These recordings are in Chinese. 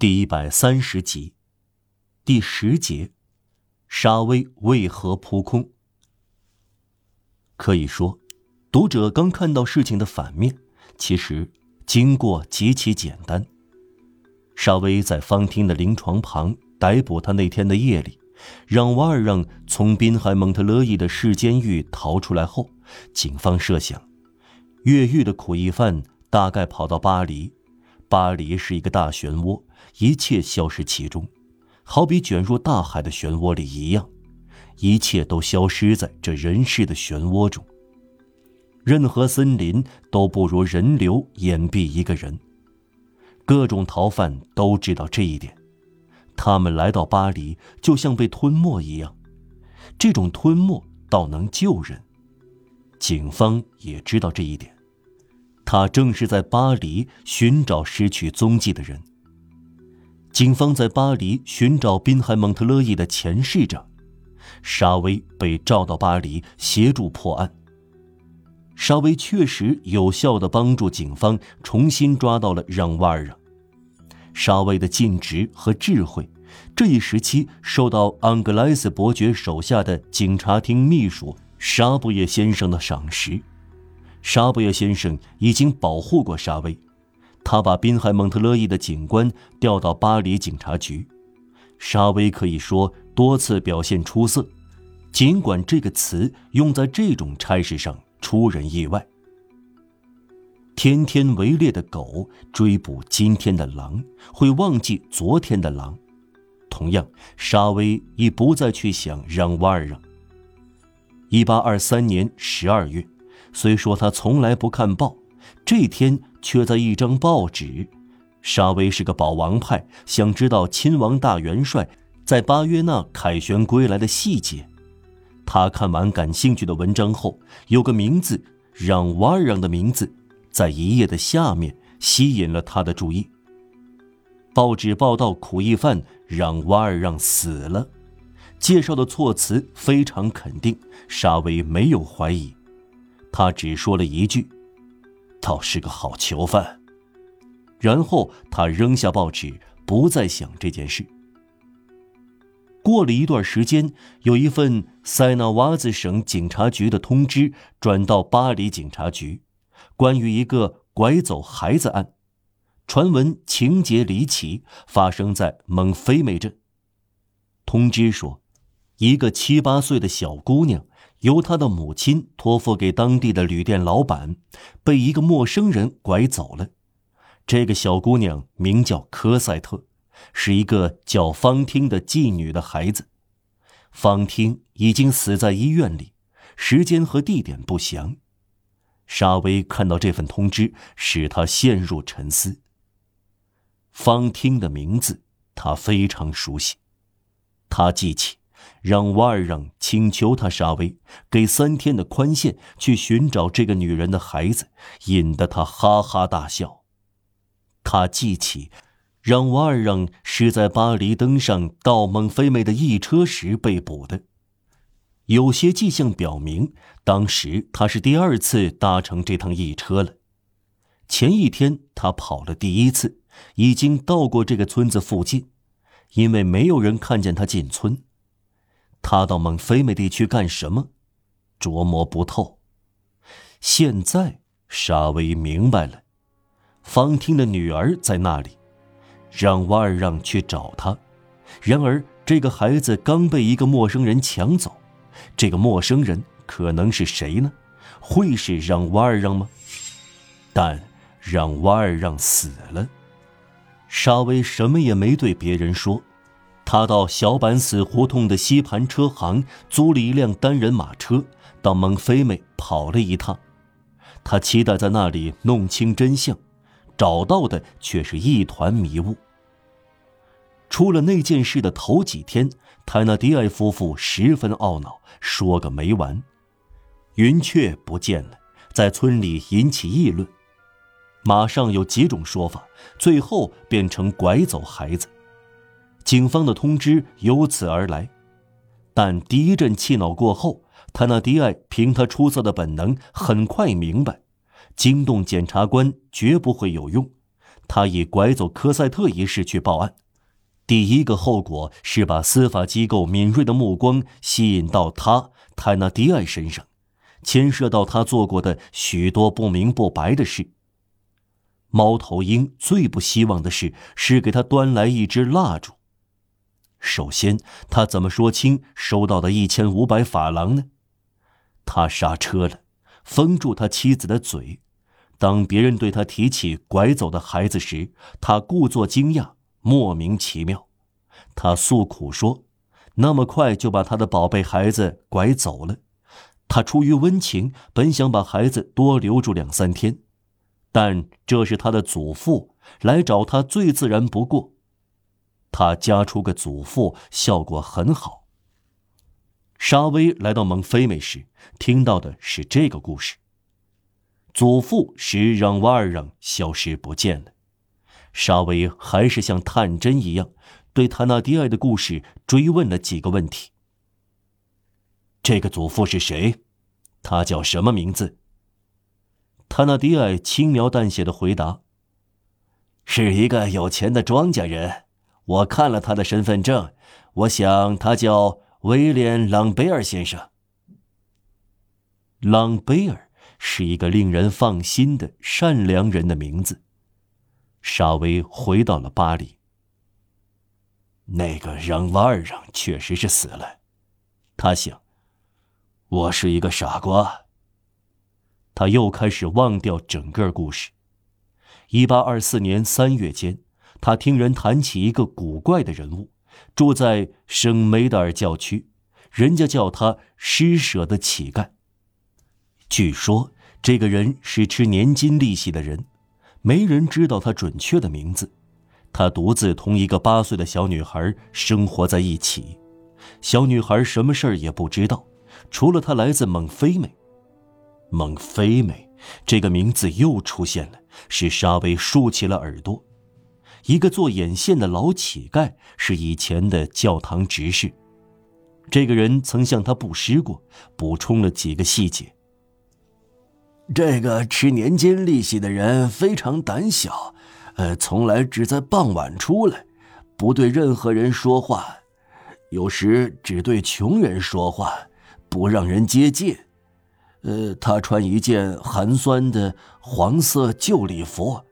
第一百三十集，第十节，沙威为何扑空？可以说，读者刚看到事情的反面，其实经过极其简单。沙威在方汀的临床旁逮捕他那天的夜里，让瓦尔让从滨海蒙特勒伊的市监狱逃出来后，警方设想，越狱的苦役犯大概跑到巴黎。巴黎是一个大漩涡，一切消失其中，好比卷入大海的漩涡里一样，一切都消失在这人世的漩涡中。任何森林都不如人流掩蔽一个人。各种逃犯都知道这一点，他们来到巴黎就像被吞没一样，这种吞没倒能救人。警方也知道这一点。他正是在巴黎寻找失去踪迹的人。警方在巴黎寻找滨海蒙特勒伊的前市长，沙威被召到巴黎协助破案。沙威确实有效地帮助警方重新抓到了让瓦尔让。沙威的尽职和智慧，这一时期受到安格莱斯伯爵手下的警察厅秘书沙布耶先生的赏识。沙布耶先生已经保护过沙威，他把滨海蒙特勒伊的警官调到巴黎警察局。沙威可以说多次表现出色，尽管这个词用在这种差事上出人意外。天天围猎的狗追捕今天的狼，会忘记昨天的狼。同样，沙威已不再去想让瓦尔让。一八二三年十二月。虽说他从来不看报，这天却在一张报纸。沙威是个保王派，想知道亲王大元帅在巴约纳凯旋归来的细节。他看完感兴趣的文章后，有个名字让瓦尔让的名字在一页的下面吸引了他的注意。报纸报道苦役犯让瓦尔让死了，介绍的措辞非常肯定，沙威没有怀疑。他只说了一句：“倒是个好囚犯。”然后他扔下报纸，不再想这件事。过了一段时间，有一份塞纳瓦兹省警察局的通知转到巴黎警察局，关于一个拐走孩子案，传闻情节离奇，发生在蒙菲梅镇。通知说，一个七八岁的小姑娘。由他的母亲托付给当地的旅店老板，被一个陌生人拐走了。这个小姑娘名叫科赛特，是一个叫方汀的妓女的孩子。方汀已经死在医院里，时间和地点不详。沙威看到这份通知，使他陷入沉思。方汀的名字他非常熟悉，他记起。让瓦尔让请求他沙威给三天的宽限，去寻找这个女人的孩子，引得他哈哈大笑。他记起，让瓦尔让是在巴黎登上到蒙菲梅的驿车时被捕的。有些迹象表明，当时他是第二次搭乘这趟驿车了。前一天他跑了第一次，已经到过这个村子附近，因为没有人看见他进村。他到蒙菲美地区干什么？琢磨不透。现在沙威明白了，方汀的女儿在那里，让瓦尔让去找她。然而这个孩子刚被一个陌生人抢走，这个陌生人可能是谁呢？会是让瓦尔让吗？但让瓦尔让死了，沙威什么也没对别人说。他到小板死胡同的西盘车行租了一辆单人马车，到蒙菲梅跑了一趟。他期待在那里弄清真相，找到的却是一团迷雾。出了那件事的头几天，泰纳迪埃夫妇十分懊恼，说个没完。云雀不见了，在村里引起议论。马上有几种说法，最后变成拐走孩子。警方的通知由此而来，但第一阵气恼过后，泰纳迪埃凭他出色的本能，很快明白，惊动检察官绝不会有用。他以拐走科赛特一事去报案。第一个后果是把司法机构敏锐的目光吸引到他泰纳迪埃身上，牵涉到他做过的许多不明不白的事。猫头鹰最不希望的事是给他端来一支蜡烛。首先，他怎么说清收到的一千五百法郎呢？他刹车了，封住他妻子的嘴。当别人对他提起拐走的孩子时，他故作惊讶，莫名其妙。他诉苦说：“那么快就把他的宝贝孩子拐走了。”他出于温情，本想把孩子多留住两三天，但这是他的祖父来找他，最自然不过。他加出个祖父，效果很好。沙威来到蒙菲美时，听到的是这个故事。祖父使让瓦尔让消失不见了。沙威还是像探针一样，对塔纳迪埃的故事追问了几个问题。这个祖父是谁？他叫什么名字？塔纳迪埃轻描淡写的回答：“是一个有钱的庄稼人。”我看了他的身份证，我想他叫威廉·朗贝尔先生。朗贝尔是一个令人放心的善良人的名字。沙威回到了巴黎。那个让瓦尔让确实是死了，他想，我是一个傻瓜。他又开始忘掉整个故事。一八二四年三月间。他听人谈起一个古怪的人物，住在圣梅德尔教区，人家叫他施舍的乞丐。据说这个人是吃年金利息的人，没人知道他准确的名字。他独自同一个八岁的小女孩生活在一起，小女孩什么事儿也不知道，除了她来自蒙菲美。蒙菲美这个名字又出现了，使沙威竖起了耳朵。一个做眼线的老乞丐是以前的教堂执事，这个人曾向他布施过，补充了几个细节。这个吃年金利息的人非常胆小，呃，从来只在傍晚出来，不对任何人说话，有时只对穷人说话，不让人接近。呃，他穿一件寒酸的黄色旧礼服，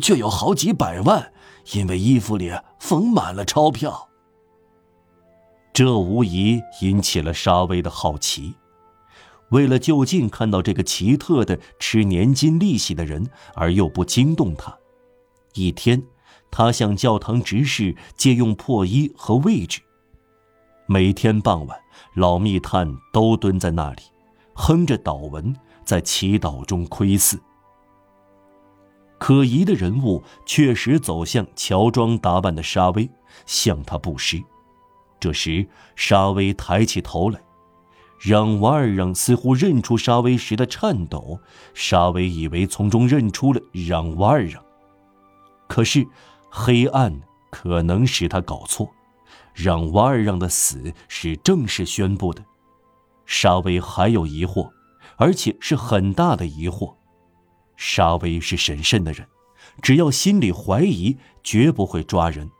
却有好几百万。因为衣服里缝满了钞票，这无疑引起了沙威的好奇。为了就近看到这个奇特的吃年金利息的人，而又不惊动他，一天，他向教堂执事借用破衣和位置。每天傍晚，老密探都蹲在那里，哼着祷文，在祈祷中窥伺。可疑的人物确实走向乔装打扮的沙威，向他布施。这时，沙威抬起头来，让瓦尔让似乎认出沙威时的颤抖。沙威以为从中认出了让瓦尔让，可是黑暗可能使他搞错。让瓦尔让的死是正式宣布的。沙威还有疑惑，而且是很大的疑惑。沙威是审慎的人，只要心里怀疑，绝不会抓人。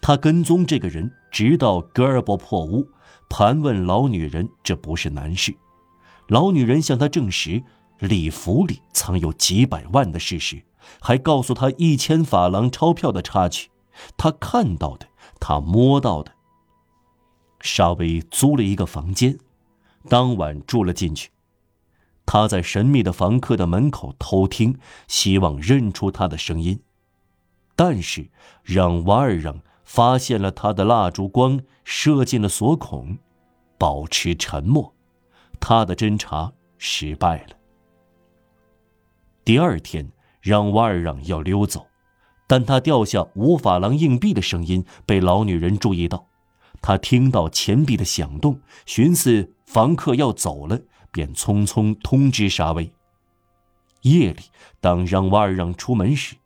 他跟踪这个人，直到格尔伯破屋，盘问老女人，这不是难事。老女人向他证实礼服里藏有几百万的事实，还告诉他一千法郎钞票的插曲，他看到的，他摸到的。沙威租了一个房间，当晚住了进去。他在神秘的房客的门口偷听，希望认出他的声音，但是让瓦尔让发现了他的蜡烛光射进了锁孔，保持沉默，他的侦查失败了。第二天，让瓦尔让要溜走，但他掉下五法郎硬币的声音被老女人注意到，他听到钱币的响动，寻思房客要走了。便匆匆通知沙威。夜里，当让瓦尔让出门时，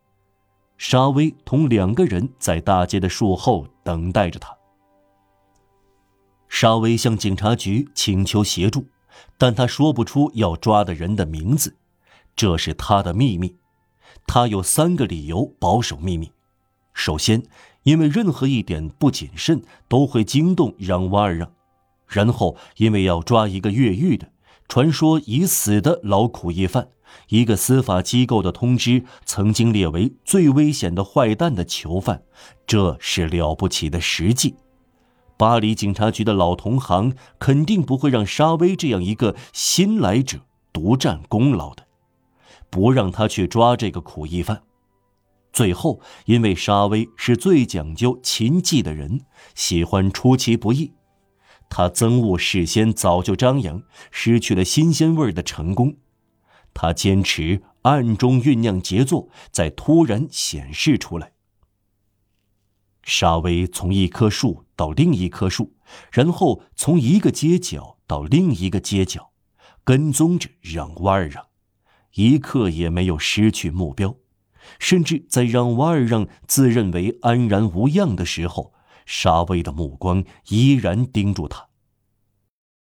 沙威同两个人在大街的树后等待着他。沙威向警察局请求协助，但他说不出要抓的人的名字，这是他的秘密。他有三个理由保守秘密：首先，因为任何一点不谨慎都会惊动让瓦尔让；然后，因为要抓一个越狱的、传说已死的劳苦役犯，一个司法机构的通知曾经列为最危险的坏蛋的囚犯，这是了不起的实际。巴黎警察局的老同行肯定不会让沙威这样一个新来者独占功劳的，不让他去抓这个苦役犯。最后，因为沙威是最讲究擒技的人，喜欢出其不意，他憎恶事先早就张扬、失去了新鲜味的成功，他坚持暗中酝酿杰作，再突然显示出来。沙威从一棵树到另一棵树，然后从一个街角到另一个街角，跟踪着让瓦尔让，一刻也没有失去目标。甚至在让瓦尔让自认为安然无恙的时候，沙威的目光依然盯住他。